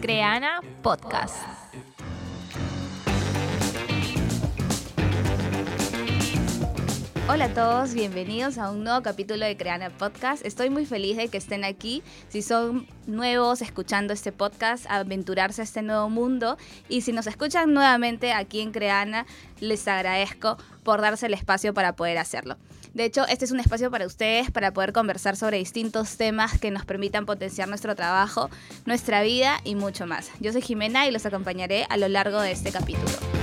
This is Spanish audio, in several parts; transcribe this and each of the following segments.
Creana Podcast. Hola a todos, bienvenidos a un nuevo capítulo de Creana Podcast. Estoy muy feliz de que estén aquí. Si son nuevos escuchando este podcast, aventurarse a este nuevo mundo. Y si nos escuchan nuevamente aquí en Creana, les agradezco por darse el espacio para poder hacerlo. De hecho, este es un espacio para ustedes para poder conversar sobre distintos temas que nos permitan potenciar nuestro trabajo, nuestra vida y mucho más. Yo soy Jimena y los acompañaré a lo largo de este capítulo.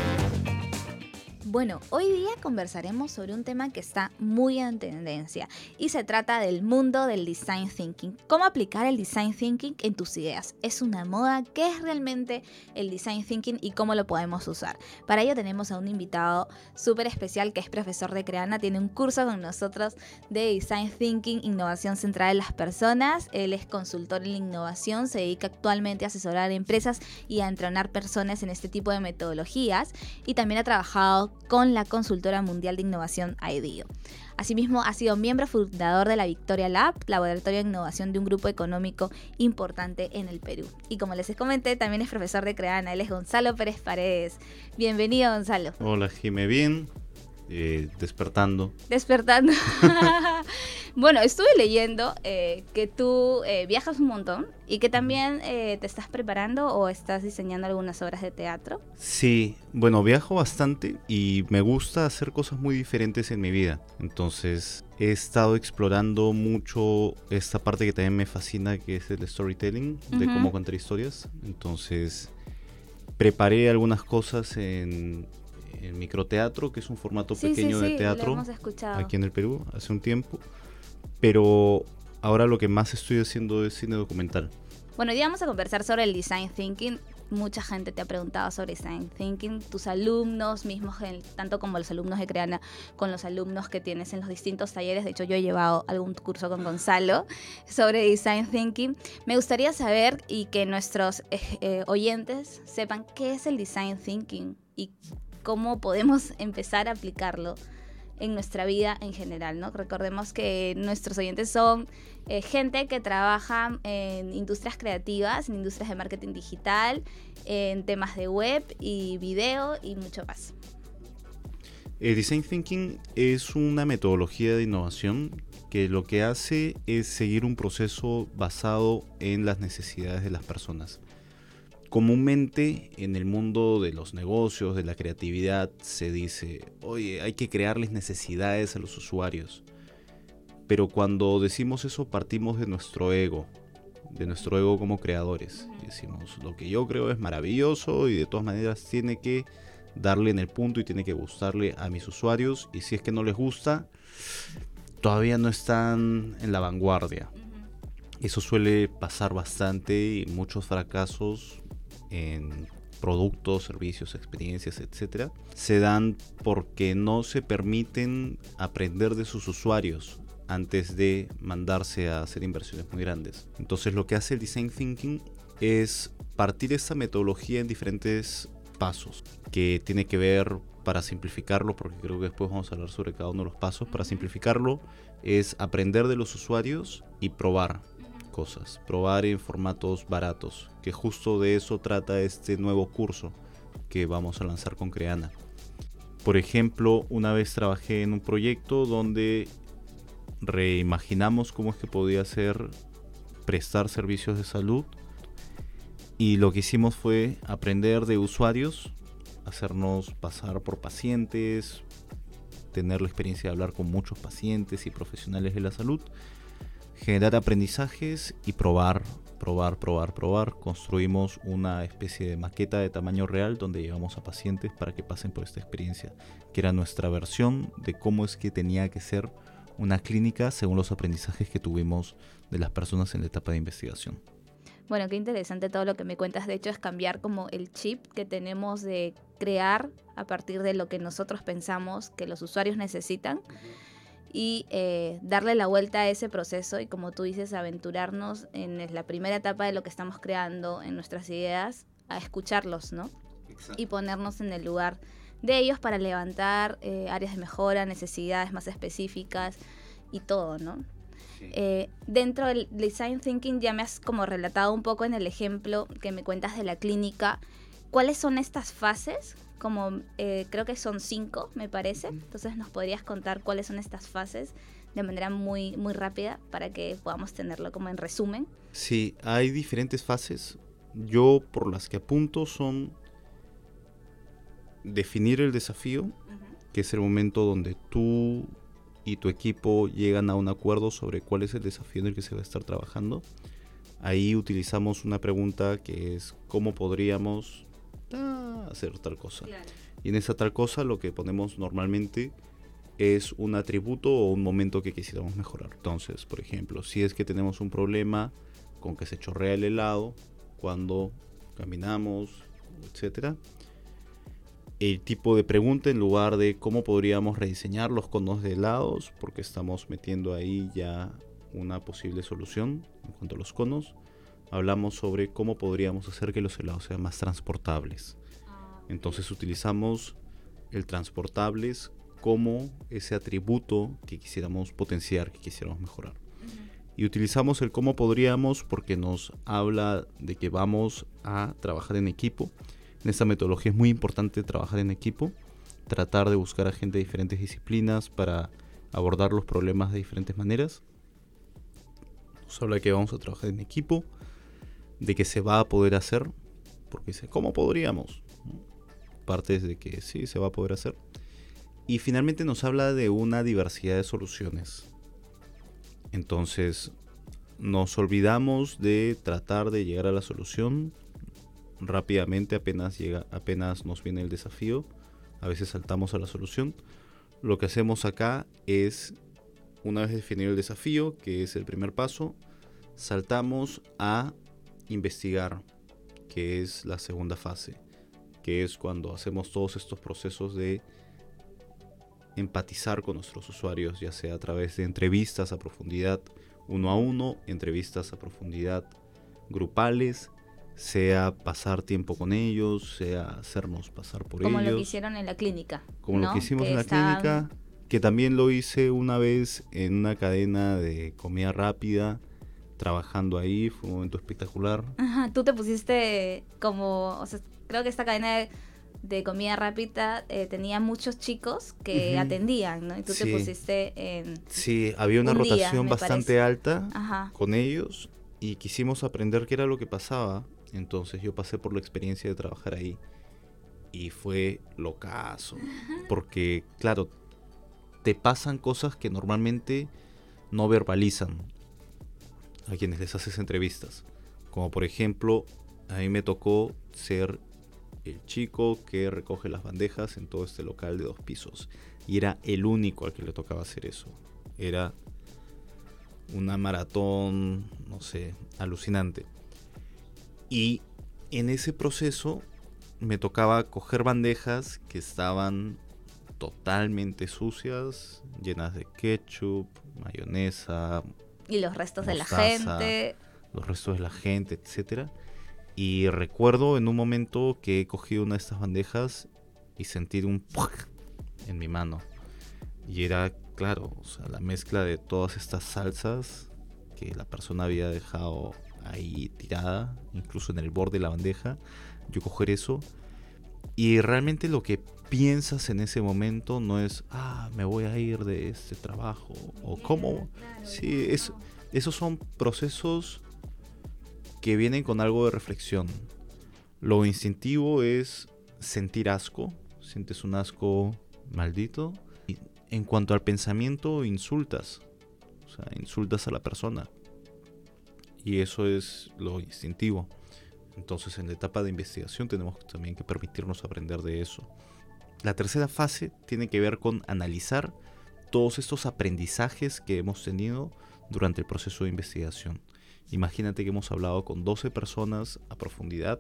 Bueno, hoy día conversaremos sobre un tema que está muy en tendencia y se trata del mundo del design thinking. ¿Cómo aplicar el design thinking en tus ideas? ¿Es una moda? ¿Qué es realmente el design thinking y cómo lo podemos usar? Para ello tenemos a un invitado súper especial que es profesor de Creana, tiene un curso con nosotros de design thinking, innovación centrada en las personas. Él es consultor en innovación, se dedica actualmente a asesorar empresas y a entrenar personas en este tipo de metodologías y también ha trabajado con la consultora mundial de innovación IDEO. Asimismo, ha sido miembro fundador de la Victoria Lab, laboratorio de innovación de un grupo económico importante en el Perú. Y como les comenté, también es profesor de Creana, él es Gonzalo Pérez Paredes. Bienvenido, Gonzalo. Hola, Jime, bien. Eh, despertando. Despertando. bueno, estuve leyendo eh, que tú eh, viajas un montón y que también te estás preparando o estás diseñando algunas obras de teatro. Sí, bueno, viajo bastante y me gusta hacer cosas muy diferentes en mi vida. Entonces he estado explorando mucho esta parte que también me fascina, que es el storytelling, de cómo contar historias. Entonces preparé algunas cosas en el microteatro, que es un formato pequeño de teatro aquí en el Perú hace un tiempo. Pero ahora lo que más estoy haciendo es cine documental. Bueno, hoy vamos a conversar sobre el design thinking. Mucha gente te ha preguntado sobre design thinking, tus alumnos mismos, tanto como los alumnos de Creana, con los alumnos que tienes en los distintos talleres. De hecho, yo he llevado algún curso con Gonzalo sobre design thinking. Me gustaría saber y que nuestros eh, eh, oyentes sepan qué es el design thinking y cómo podemos empezar a aplicarlo en nuestra vida en general, ¿no? Recordemos que nuestros oyentes son eh, gente que trabaja en industrias creativas, en industrias de marketing digital, en temas de web y video y mucho más. El Design Thinking es una metodología de innovación que lo que hace es seguir un proceso basado en las necesidades de las personas. Comúnmente en el mundo de los negocios, de la creatividad, se dice, oye, hay que crearles necesidades a los usuarios. Pero cuando decimos eso partimos de nuestro ego, de nuestro ego como creadores. decimos, lo que yo creo es maravilloso y de todas maneras tiene que darle en el punto y tiene que gustarle a mis usuarios. Y si es que no les gusta, todavía no están en la vanguardia. Eso suele pasar bastante y muchos fracasos en productos, servicios, experiencias, etcétera, se dan porque no se permiten aprender de sus usuarios antes de mandarse a hacer inversiones muy grandes. Entonces lo que hace el design thinking es partir esta metodología en diferentes pasos que tiene que ver para simplificarlo, porque creo que después vamos a hablar sobre cada uno de los pasos, para simplificarlo es aprender de los usuarios y probar probar en formatos baratos, que justo de eso trata este nuevo curso que vamos a lanzar con Creana. Por ejemplo, una vez trabajé en un proyecto donde reimaginamos cómo es que podía ser prestar servicios de salud y lo que hicimos fue aprender de usuarios, hacernos pasar por pacientes, tener la experiencia de hablar con muchos pacientes y profesionales de la salud generar aprendizajes y probar, probar, probar, probar. Construimos una especie de maqueta de tamaño real donde llevamos a pacientes para que pasen por esta experiencia, que era nuestra versión de cómo es que tenía que ser una clínica según los aprendizajes que tuvimos de las personas en la etapa de investigación. Bueno, qué interesante todo lo que me cuentas. De hecho, es cambiar como el chip que tenemos de crear a partir de lo que nosotros pensamos que los usuarios necesitan y eh, darle la vuelta a ese proceso y como tú dices, aventurarnos en la primera etapa de lo que estamos creando, en nuestras ideas, a escucharlos, ¿no? Y ponernos en el lugar de ellos para levantar eh, áreas de mejora, necesidades más específicas y todo, ¿no? Eh, dentro del design thinking ya me has como relatado un poco en el ejemplo que me cuentas de la clínica. ¿Cuáles son estas fases? Como eh, creo que son cinco, me parece. Entonces nos podrías contar cuáles son estas fases de manera muy, muy rápida para que podamos tenerlo como en resumen. Sí, hay diferentes fases. Yo por las que apunto son definir el desafío, que es el momento donde tú y tu equipo llegan a un acuerdo sobre cuál es el desafío en el que se va a estar trabajando. Ahí utilizamos una pregunta que es cómo podríamos hacer tal cosa. Y en esa tal cosa lo que ponemos normalmente es un atributo o un momento que quisiéramos mejorar. Entonces, por ejemplo, si es que tenemos un problema con que se chorrea el helado cuando caminamos, etcétera, el tipo de pregunta en lugar de cómo podríamos rediseñar los conos de helados, porque estamos metiendo ahí ya una posible solución en cuanto a los conos. Hablamos sobre cómo podríamos hacer que los helados sean más transportables. Ah, Entonces utilizamos el transportables como ese atributo que quisiéramos potenciar, que quisiéramos mejorar. Y utilizamos el cómo podríamos porque nos habla de que vamos a trabajar en equipo en esta metodología es muy importante trabajar en equipo, tratar de buscar a gente de diferentes disciplinas para abordar los problemas de diferentes maneras. Nos habla de que vamos a trabajar en equipo, de que se va a poder hacer, porque dice, ¿cómo podríamos? Partes de que sí, se va a poder hacer. Y finalmente nos habla de una diversidad de soluciones. Entonces, nos olvidamos de tratar de llegar a la solución rápidamente apenas llega, apenas nos viene el desafío. A veces saltamos a la solución. Lo que hacemos acá es, una vez definido el desafío, que es el primer paso, saltamos a investigar, que es la segunda fase, que es cuando hacemos todos estos procesos de empatizar con nuestros usuarios, ya sea a través de entrevistas a profundidad uno a uno, entrevistas a profundidad grupales, sea pasar tiempo con ellos, sea hacernos pasar por ellos. Como lo que hicieron en la clínica. Como lo que hicimos en la clínica, que también lo hice una vez en una cadena de comida rápida, trabajando ahí, fue un momento espectacular. Ajá, tú te pusiste como, o sea, creo que esta cadena de, comida rápida eh, tenía muchos chicos que atendían, ¿no? Y tú te pusiste en... Sí, había una rotación bastante alta con ellos y quisimos aprender qué era lo que pasaba entonces yo pasé por la experiencia de trabajar ahí y fue locazo. Porque, claro, te pasan cosas que normalmente no verbalizan a quienes les haces entrevistas. Como por ejemplo, a mí me tocó ser el chico que recoge las bandejas en todo este local de dos pisos. Y era el único al que le tocaba hacer eso. Era una maratón, no sé, alucinante. Y en ese proceso me tocaba coger bandejas que estaban totalmente sucias, llenas de ketchup, mayonesa. Y los restos de la gente. Los restos de la gente, etcétera. Y recuerdo en un momento que he cogido una de estas bandejas y sentí un en mi mano. Y era, claro, o sea, la mezcla de todas estas salsas que la persona había dejado ahí tirada, incluso en el borde de la bandeja, yo coger eso y realmente lo que piensas en ese momento no es, ah, me voy a ir de este trabajo o cómo. Sí, es, esos son procesos que vienen con algo de reflexión. Lo instintivo es sentir asco, sientes un asco maldito. Y en cuanto al pensamiento, insultas. O sea, insultas a la persona y eso es lo instintivo. Entonces en la etapa de investigación tenemos también que permitirnos aprender de eso. La tercera fase tiene que ver con analizar todos estos aprendizajes que hemos tenido durante el proceso de investigación. Imagínate que hemos hablado con 12 personas a profundidad.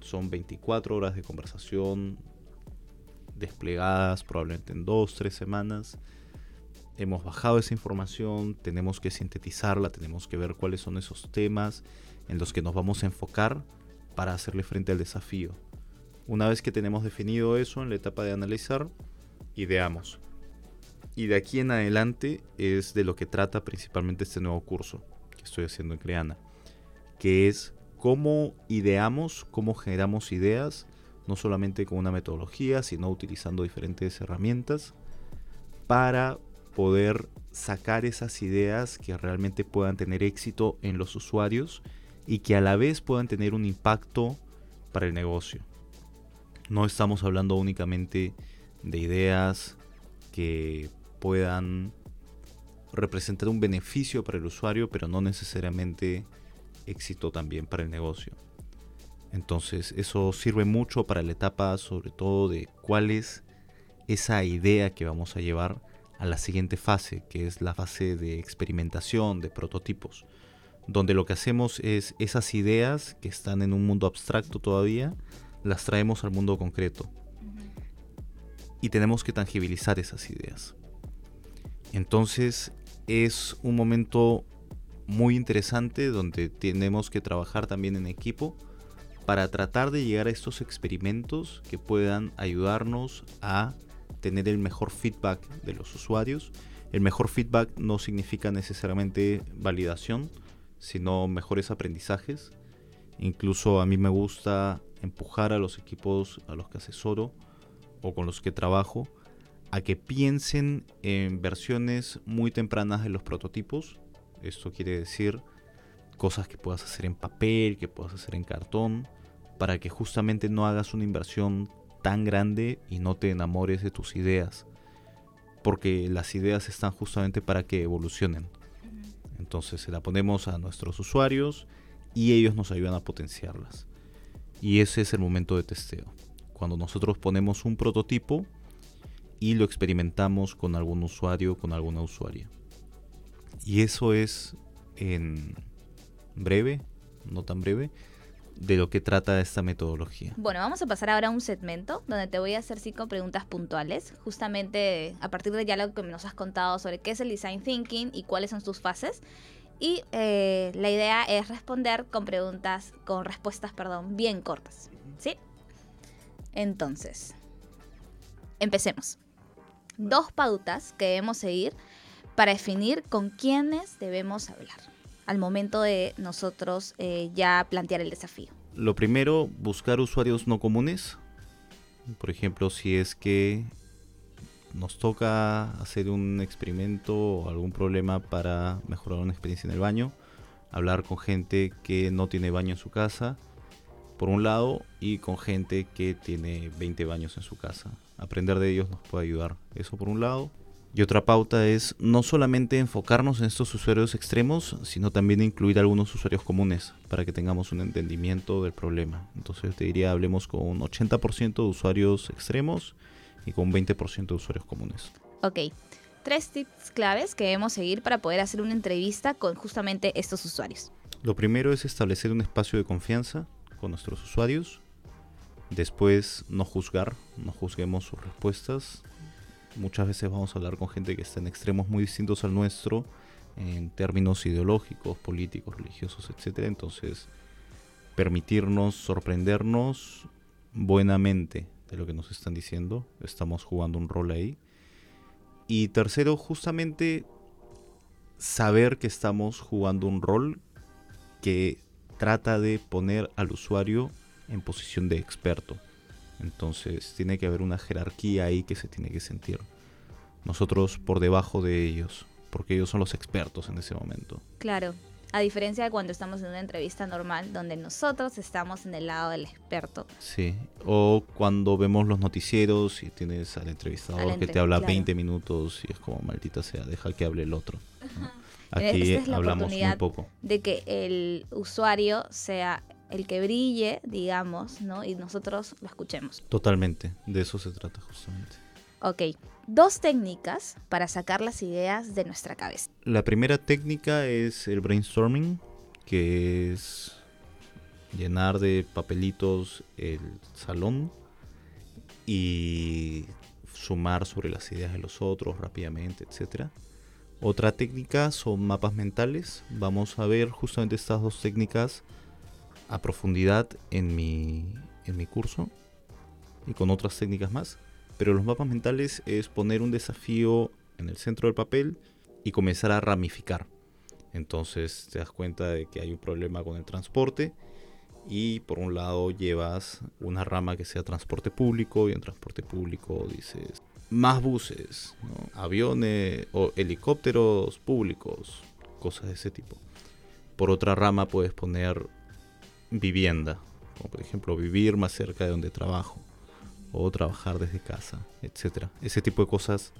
Son 24 horas de conversación desplegadas probablemente en 2, 3 semanas hemos bajado esa información, tenemos que sintetizarla, tenemos que ver cuáles son esos temas en los que nos vamos a enfocar para hacerle frente al desafío. Una vez que tenemos definido eso en la etapa de analizar, ideamos. Y de aquí en adelante es de lo que trata principalmente este nuevo curso que estoy haciendo en Creana, que es cómo ideamos, cómo generamos ideas, no solamente con una metodología, sino utilizando diferentes herramientas para poder sacar esas ideas que realmente puedan tener éxito en los usuarios y que a la vez puedan tener un impacto para el negocio. No estamos hablando únicamente de ideas que puedan representar un beneficio para el usuario, pero no necesariamente éxito también para el negocio. Entonces eso sirve mucho para la etapa sobre todo de cuál es esa idea que vamos a llevar a la siguiente fase, que es la fase de experimentación, de prototipos, donde lo que hacemos es esas ideas que están en un mundo abstracto todavía, las traemos al mundo concreto. Y tenemos que tangibilizar esas ideas. Entonces es un momento muy interesante donde tenemos que trabajar también en equipo para tratar de llegar a estos experimentos que puedan ayudarnos a tener el mejor feedback de los usuarios. El mejor feedback no significa necesariamente validación, sino mejores aprendizajes. Incluso a mí me gusta empujar a los equipos a los que asesoro o con los que trabajo a que piensen en versiones muy tempranas de los prototipos. Esto quiere decir cosas que puedas hacer en papel, que puedas hacer en cartón, para que justamente no hagas una inversión tan grande y no te enamores de tus ideas. Porque las ideas están justamente para que evolucionen. Entonces se la ponemos a nuestros usuarios y ellos nos ayudan a potenciarlas. Y ese es el momento de testeo. Cuando nosotros ponemos un prototipo y lo experimentamos con algún usuario, con alguna usuaria. Y eso es en breve, no tan breve, de lo que trata esta metodología. Bueno, vamos a pasar ahora a un segmento donde te voy a hacer cinco preguntas puntuales, justamente a partir de ya lo que nos has contado sobre qué es el design thinking y cuáles son sus fases. Y eh, la idea es responder con preguntas, con respuestas, perdón, bien cortas. ¿Sí? Entonces, empecemos. Dos pautas que debemos seguir para definir con quiénes debemos hablar al momento de nosotros eh, ya plantear el desafío? Lo primero, buscar usuarios no comunes. Por ejemplo, si es que nos toca hacer un experimento o algún problema para mejorar una experiencia en el baño, hablar con gente que no tiene baño en su casa, por un lado, y con gente que tiene 20 baños en su casa. Aprender de ellos nos puede ayudar. Eso por un lado. Y otra pauta es no solamente enfocarnos en estos usuarios extremos, sino también incluir algunos usuarios comunes para que tengamos un entendimiento del problema. Entonces te diría, hablemos con un 80% de usuarios extremos y con un 20% de usuarios comunes. Ok, tres tips claves que debemos seguir para poder hacer una entrevista con justamente estos usuarios. Lo primero es establecer un espacio de confianza con nuestros usuarios. Después, no juzgar, no juzguemos sus respuestas, muchas veces vamos a hablar con gente que está en extremos muy distintos al nuestro en términos ideológicos, políticos, religiosos, etc. Entonces, permitirnos sorprendernos buenamente de lo que nos están diciendo. Estamos jugando un rol ahí. Y tercero, justamente saber que estamos jugando un rol que trata de poner al usuario en posición de experto. Entonces tiene que haber una jerarquía ahí que se tiene que sentir. Nosotros por debajo de ellos, porque ellos son los expertos en ese momento. Claro, a diferencia de cuando estamos en una entrevista normal, donde nosotros estamos en el lado del experto. Sí, o cuando vemos los noticieros y tienes al entrevistador que te habla 20 minutos y es como, maldita sea, deja que hable el otro. Aquí hablamos muy poco. De que el usuario sea el que brille, digamos, ¿no? Y nosotros lo escuchemos. Totalmente, de eso se trata justamente. Ok, dos técnicas para sacar las ideas de nuestra cabeza. La primera técnica es el brainstorming, que es llenar de papelitos el salón y sumar sobre las ideas de los otros rápidamente, etc. Otra técnica son mapas mentales. Vamos a ver justamente estas dos técnicas a profundidad en mi, en mi curso y con otras técnicas más. Pero los mapas mentales es poner un desafío en el centro del papel y comenzar a ramificar. Entonces te das cuenta de que hay un problema con el transporte y por un lado llevas una rama que sea transporte público y en transporte público dices más buses, aviones o helicópteros públicos, cosas de ese tipo. Por otra rama puedes poner vivienda, como por ejemplo vivir más cerca de donde trabajo o trabajar desde casa, etcétera. Ese tipo de cosas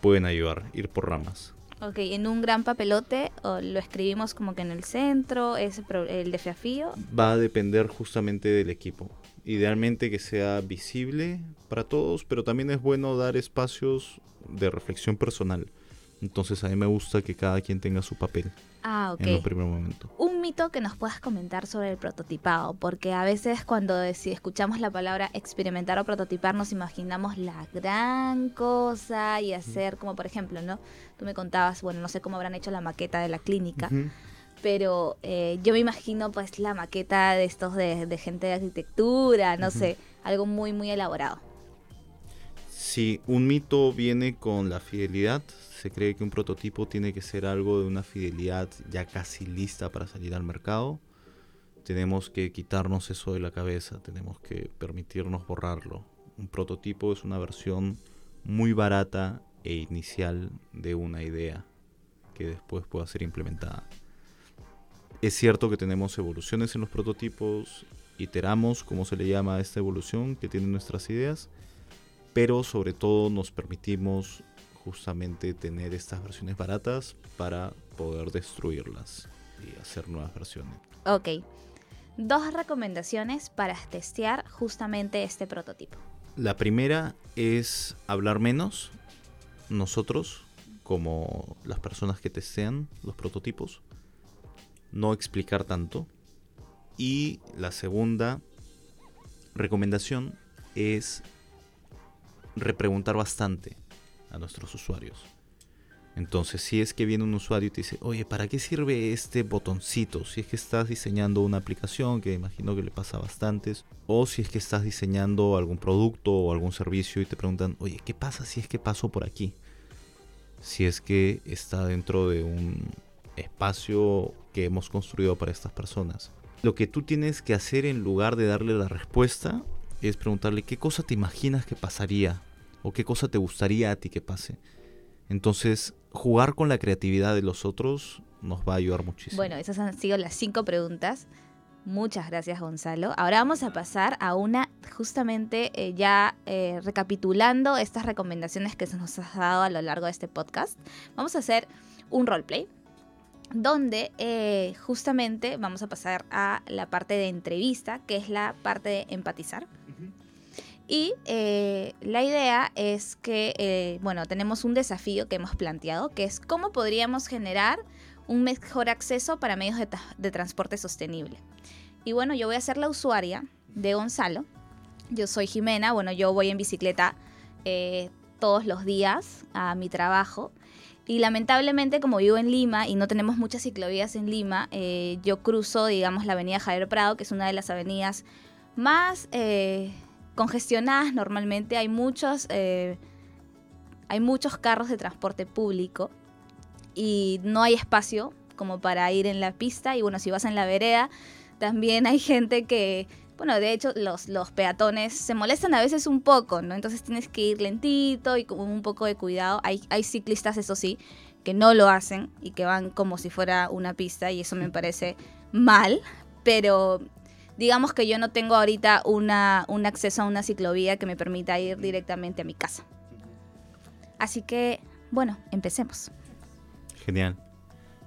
pueden ayudar, ir por ramas. Ok, en un gran papelote o lo escribimos como que en el centro, es el desafío. Va a depender justamente del equipo. Idealmente que sea visible para todos, pero también es bueno dar espacios de reflexión personal. Entonces a mí me gusta que cada quien tenga su papel. Ah, En un primer momento. Un mito que nos puedas comentar sobre el prototipado, porque a veces cuando si escuchamos la palabra experimentar o prototipar nos imaginamos la gran cosa y hacer como por ejemplo, ¿no? Tú me contabas, bueno, no sé cómo habrán hecho la maqueta de la clínica. Pero eh, yo me imagino pues la maqueta de estos de, gente de arquitectura, no sé, algo muy, muy elaborado. Sí, un mito viene con la fidelidad, se cree que un prototipo tiene que ser algo de una fidelidad ya casi lista para salir al mercado. Tenemos que quitarnos eso de la cabeza, tenemos que permitirnos borrarlo. Un prototipo es una versión muy barata e inicial de una idea que después pueda ser implementada. Es cierto que tenemos evoluciones en los prototipos, iteramos, como se le llama a esta evolución que tienen nuestras ideas, pero sobre todo nos permitimos justamente tener estas versiones baratas para poder destruirlas y hacer nuevas versiones. Ok. Dos recomendaciones para testear justamente este prototipo. La primera es hablar menos. Nosotros, como las personas que testean los prototipos, no explicar tanto. Y la segunda recomendación es repreguntar bastante a nuestros usuarios. Entonces, si es que viene un usuario y te dice, oye, ¿para qué sirve este botoncito? Si es que estás diseñando una aplicación, que imagino que le pasa a bastantes, o si es que estás diseñando algún producto o algún servicio y te preguntan, oye, ¿qué pasa si es que paso por aquí? Si es que está dentro de un espacio que hemos construido para estas personas. Lo que tú tienes que hacer en lugar de darle la respuesta es preguntarle qué cosa te imaginas que pasaría o qué cosa te gustaría a ti que pase. Entonces, jugar con la creatividad de los otros nos va a ayudar muchísimo. Bueno, esas han sido las cinco preguntas. Muchas gracias, Gonzalo. Ahora vamos a pasar a una, justamente eh, ya eh, recapitulando estas recomendaciones que se nos ha dado a lo largo de este podcast. Vamos a hacer un roleplay donde eh, justamente vamos a pasar a la parte de entrevista, que es la parte de empatizar. Y eh, la idea es que, eh, bueno, tenemos un desafío que hemos planteado, que es cómo podríamos generar un mejor acceso para medios de, transporte sostenible. Y bueno, yo voy a ser la usuaria de Gonzalo. Yo soy Jimena, bueno, yo voy en bicicleta eh, todos los días a mi trabajo. Y lamentablemente, como vivo en Lima y no tenemos muchas ciclovías en Lima, yo cruzo, digamos, la avenida Javier Prado, que es una de las avenidas más congestionadas normalmente, hay muchos, eh, hay muchos carros de transporte público y no hay espacio como para ir en la pista y bueno, si vas en la vereda, también hay gente que, bueno, de hecho los, los peatones se molestan a veces un poco, ¿no? Entonces tienes que ir lentito y con un poco de cuidado. Hay, hay ciclistas, eso sí, que no lo hacen y que van como si fuera una pista y eso me parece mal, pero digamos que yo no tengo ahorita una, un acceso a una ciclovía que me permita ir directamente a mi casa. Así que, bueno, empecemos. Genial.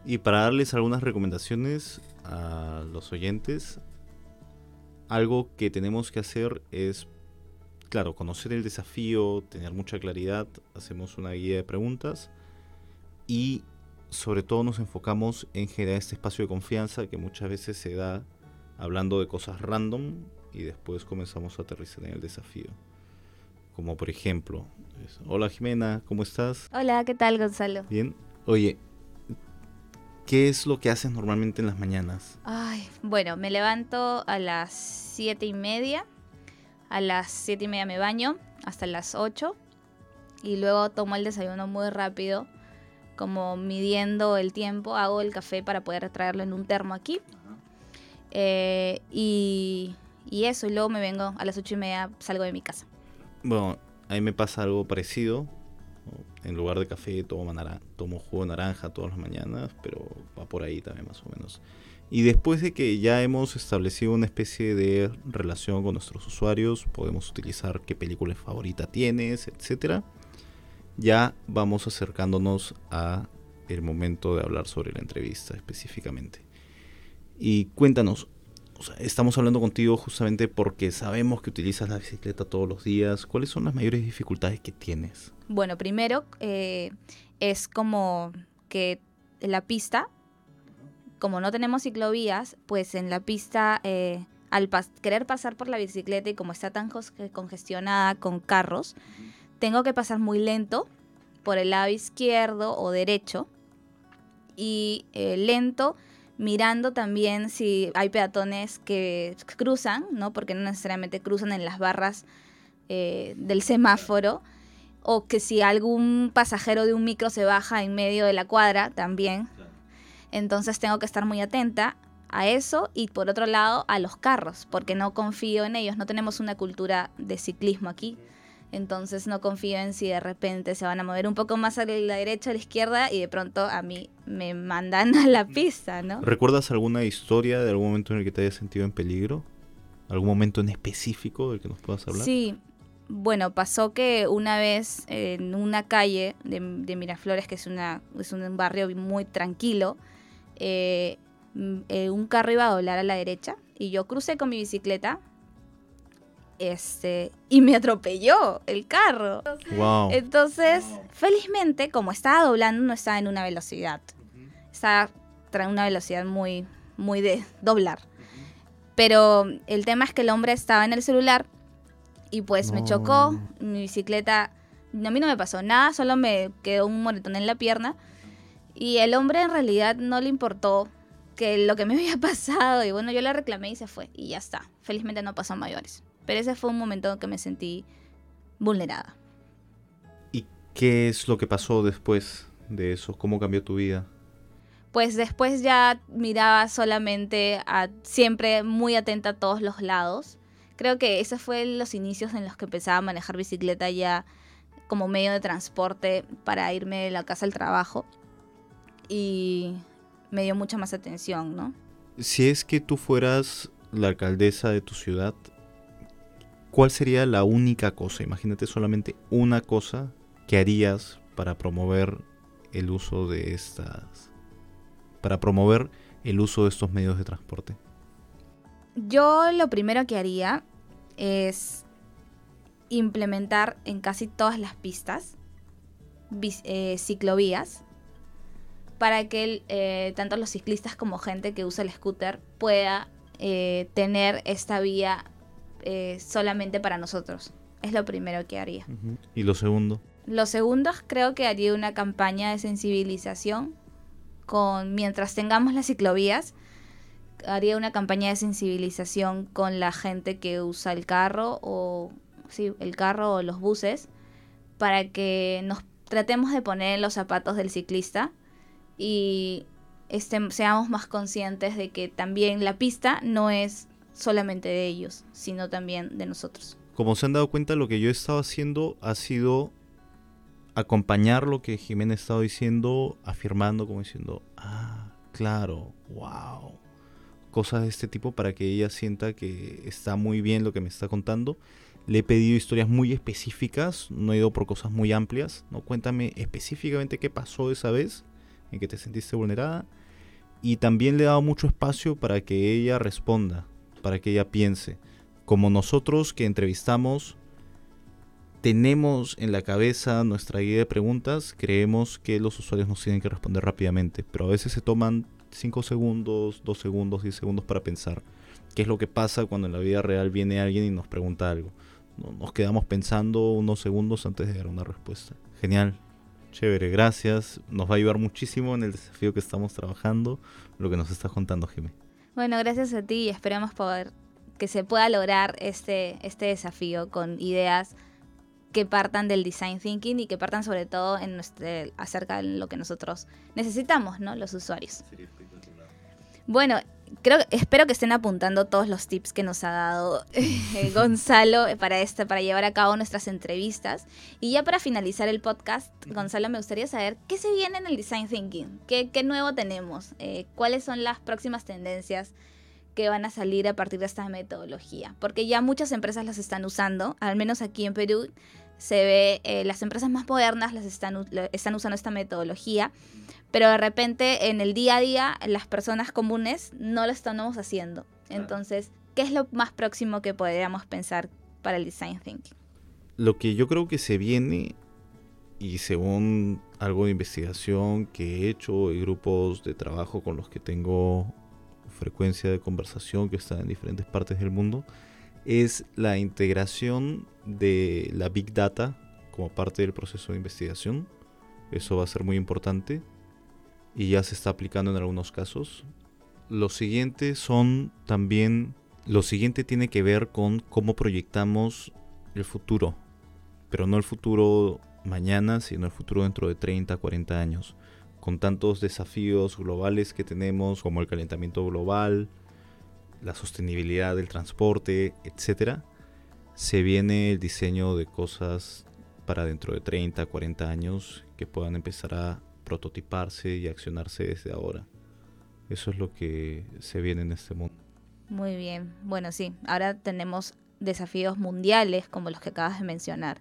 Y para darles algunas recomendaciones a los oyentes, algo que tenemos que hacer es, claro, conocer el desafío, tener mucha claridad, hacemos una guía de preguntas y sobre todo nos enfocamos en generar este espacio de confianza que muchas veces se da hablando de cosas random y después comenzamos a aterrizar en el desafío. Como por ejemplo, hola Jimena, ¿cómo estás? Hola, ¿qué tal Gonzalo? Bien. Oye, ¿qué es lo que haces normalmente en las mañanas? Ay, bueno, me levanto a las siete y media. A las siete y media me baño hasta las 8. y luego tomo el desayuno muy rápido, como midiendo el tiempo, hago el café para poder traerlo en un termo aquí. Eh, y, y eso, y luego me vengo a las ocho y media, salgo de mi casa. Bueno, a mí me pasa algo parecido. En lugar de café tomo, tomo jugo de naranja todas las mañanas, pero va por ahí también más o menos. Y después de que ya hemos establecido una especie de relación con nuestros usuarios, podemos utilizar qué película favorita tienes, etcétera. Ya vamos acercándonos a el momento de hablar sobre la entrevista específicamente. Y cuéntanos, estamos hablando contigo justamente porque sabemos que utilizas la bicicleta todos los días. ¿Cuáles son las mayores dificultades que tienes? Bueno, primero eh, es como que la pista, como no tenemos ciclovías, pues en la pista, eh, al querer pasar por la bicicleta y como está tan congestionada con carros, tengo que pasar muy lento por el lado izquierdo o derecho y eh, lento mirando también si hay peatones que cruzan, ¿no? Porque no necesariamente cruzan en las barras eh, del semáforo, o que si algún pasajero de un micro se baja en medio de la cuadra también. Entonces tengo que estar muy atenta a eso y por otro lado a los carros, porque no confío en ellos, no tenemos una cultura de ciclismo aquí. Entonces no confío en si de repente se van a mover un poco más a la derecha, a la izquierda y de pronto a mí me mandan a la pista, ¿no? ¿Recuerdas alguna historia de algún momento en el que te hayas sentido en peligro? ¿Algún momento en específico del que nos puedas hablar? Sí, bueno, pasó que una vez en una calle de, Miraflores, que es, una, es un barrio muy tranquilo, eh, eh, un carro iba a doblar a la derecha y yo crucé con mi bicicleta este, y me atropelló el carro. Entonces, felizmente, como estaba doblando, no estaba en una velocidad. Estaba en una velocidad muy, muy de doblar. Pero el tema es que el hombre estaba en el celular y pues me chocó. Mi bicicleta, a mí no me pasó nada, solo me quedó un moretón en la pierna. Y el hombre en realidad no le importó que lo que me había pasado. Y bueno, yo le reclamé y se fue. Y ya está. Felizmente no pasó a mayores. Pero ese fue un momento en que me sentí vulnerada. ¿Y qué es lo que pasó después de eso? ¿Cómo cambió tu vida? Pues después ya miraba solamente a siempre muy atenta a todos los lados. Creo que esos fueron los inicios en los que empezaba a manejar bicicleta ya como medio de transporte para irme de la casa al trabajo. Y me dio mucha más atención, ¿no? Si es que tú fueras la alcaldesa de tu ciudad, ¿cuál sería la única cosa? Imagínate solamente una cosa que harías para promover el uso de estas para promover el uso de estos medios de transporte. Yo lo primero que haría es implementar en casi todas las pistas eh, ciclovías para que eh, tanto los ciclistas como gente que usa el scooter pueda eh, tener esta vía eh, solamente para nosotros. Es lo primero que haría. ¿Y lo segundo? Lo segundo creo que haría una campaña de sensibilización con mientras tengamos las ciclovías haría una campaña de sensibilización con la gente que usa el carro o sí, el carro o los buses para que nos tratemos de poner en los zapatos del ciclista y este, seamos más conscientes de que también la pista no es solamente de ellos, sino también de nosotros. Como se han dado cuenta, lo que yo he estado haciendo ha sido acompañar lo que Jimena ha estado diciendo, afirmando, como diciendo, ah, claro, wow. Cosas de este tipo para que ella sienta que está muy bien lo que me está contando. Le he pedido historias muy específicas, no he ido por cosas muy amplias. ¿no? Cuéntame específicamente qué pasó esa vez en que te sentiste vulnerada. Y también le he dado mucho espacio para que ella responda, para que ella piense. Como nosotros que entrevistamos tenemos en la cabeza nuestra guía de preguntas, creemos que los usuarios nos tienen que responder rápidamente, pero a veces se toman 5 segundos, 2 segundos, 10 segundos para pensar qué es lo que pasa cuando en la vida real viene alguien y nos pregunta algo. Nos quedamos pensando unos segundos antes de dar una respuesta. Genial, chévere, gracias. Nos va a ayudar muchísimo en el desafío que estamos trabajando, lo que nos está contando Jimé. Bueno, gracias a ti y esperamos poder que se pueda lograr este, este desafío con ideas que partan del design thinking y que partan sobre todo en nuestro, acerca de lo que nosotros necesitamos, ¿no? Los usuarios. Bueno, creo, espero que estén apuntando todos los tips que nos ha dado eh, Gonzalo para, esta, para llevar a cabo nuestras entrevistas. Y ya para finalizar el podcast, Gonzalo, me gustaría saber qué se viene en el Design Thinking, qué, qué nuevo tenemos, eh, cuáles son las próximas tendencias que van a salir a partir de esta metodología, porque ya muchas empresas las están usando, al menos aquí en Perú se ve, eh, las empresas más modernas las están, están usando esta metodología pero de repente en el día a día las personas comunes no lo estamos haciendo. Entonces, ¿qué es lo más próximo que podríamos pensar para el design thinking? Lo que yo creo que se viene y según algo de investigación que he hecho y grupos de trabajo con los que tengo frecuencia de conversación que están en diferentes partes del mundo, es la integración de la Big Data como parte del proceso de investigación. Eso va a ser muy importante y ya se está aplicando en algunos casos. Lo siguiente son también, lo siguiente tiene que ver con cómo proyectamos el futuro, pero no el futuro mañana, sino el futuro dentro de 30, 40 años, con tantos desafíos globales que tenemos como el calentamiento global, la sostenibilidad del transporte, etc. Se viene el diseño de cosas para dentro de 30, 40 años que puedan empezar a prototiparse y accionarse desde ahora. Eso es lo que se viene en este mundo. Muy bien, bueno, sí, ahora tenemos desafíos mundiales como los que acabas de mencionar.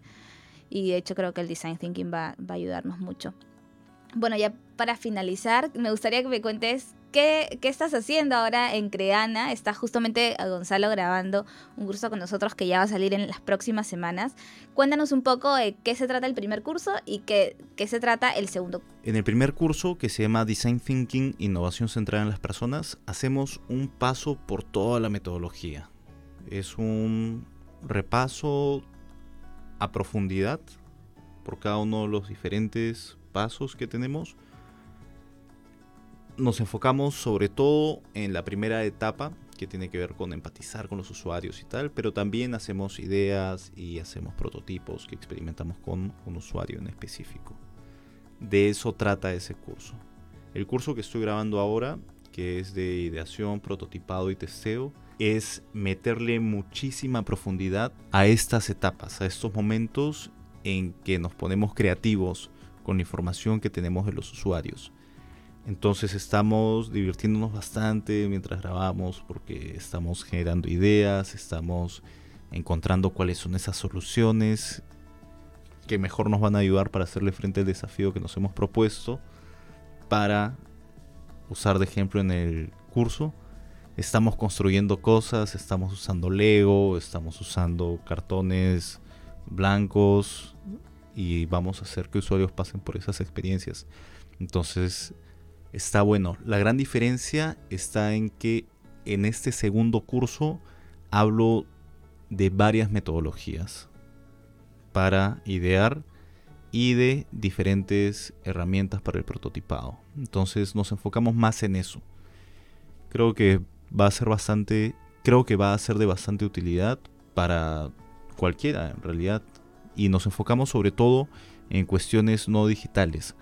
Y de hecho creo que el design thinking va, va a ayudarnos mucho. Bueno, ya para finalizar, me gustaría que me cuentes ¿Qué, estás haciendo ahora en Creana? Está justamente Gonzalo grabando un curso con nosotros que ya va a salir en las próximas semanas. Cuéntanos un poco de qué se trata el primer curso y qué, qué se trata el segundo. En el primer curso, que se llama Design Thinking, Innovación Centrada en las Personas, hacemos un paso por toda la metodología. Es un repaso a profundidad por cada uno de los diferentes pasos que tenemos nos enfocamos sobre todo en la primera etapa, que tiene que ver con empatizar con los usuarios y tal, pero también hacemos ideas y hacemos prototipos que experimentamos con un usuario en específico. De eso trata ese curso. El curso que estoy grabando ahora, que es de ideación, prototipado y testeo, es meterle muchísima profundidad a estas etapas, a estos momentos en que nos ponemos creativos con la información que tenemos de los usuarios entonces estamos divirtiéndonos bastante mientras grabamos porque estamos generando ideas, estamos encontrando cuáles son esas soluciones que mejor nos van a ayudar para hacerle frente al desafío que nos hemos propuesto para usar de ejemplo en el curso. Estamos construyendo cosas, estamos usando Lego, estamos usando cartones blancos y vamos a hacer que usuarios pasen por esas experiencias. Entonces está bueno. La gran diferencia está en que en este segundo curso hablo de varias metodologías para idear y de diferentes herramientas para el prototipado. Entonces nos enfocamos más en eso. Creo que va a ser bastante, creo que va a ser de bastante utilidad para cualquiera en realidad. Y nos enfocamos sobre todo en cuestiones no digitales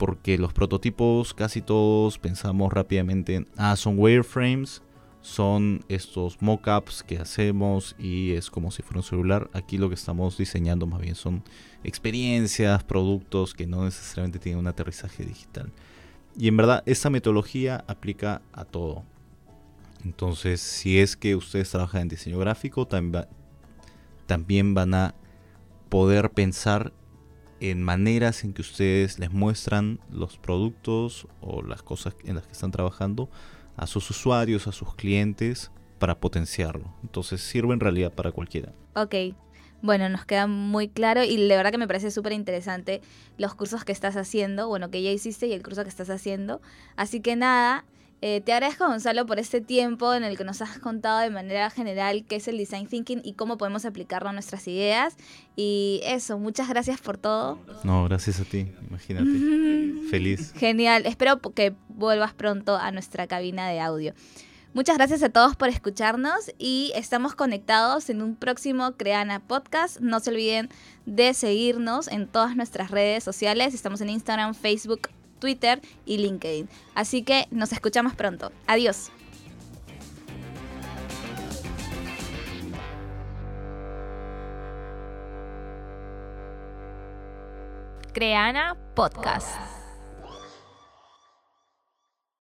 porque los prototipos casi todos pensamos rápidamente en, ah, son wireframes, son estos mockups que hacemos y es como si fuera un celular. Aquí lo que estamos diseñando más bien son experiencias, productos que no necesariamente tienen un aterrizaje digital. Y en verdad esta metodología aplica a todo. Entonces, si es que ustedes trabajan en diseño gráfico, también van a poder pensar en maneras en que ustedes les muestran los productos o las cosas en las que están trabajando a sus usuarios, a sus clientes, para potenciarlo. Entonces sirve en realidad para cualquiera. Ok, bueno, nos queda muy claro y de verdad que me parece súper interesante los cursos que estás haciendo, bueno, que ya hiciste y el curso que estás haciendo. Así que nada, eh, te agradezco, Gonzalo, por este tiempo en el que nos has contado de manera general qué es el design thinking y cómo podemos aplicarlo a nuestras ideas. Y eso, muchas gracias por todo. No, gracias a ti, imagínate. Feliz. Genial, espero que vuelvas pronto a nuestra cabina de audio. Muchas gracias a todos por escucharnos y estamos conectados en un próximo Creana Podcast. No se olviden de seguirnos en todas nuestras redes sociales. Estamos en Instagram, Facebook, Twitter y LinkedIn. Así que nos escuchamos pronto. Adiós. Creana Podcast.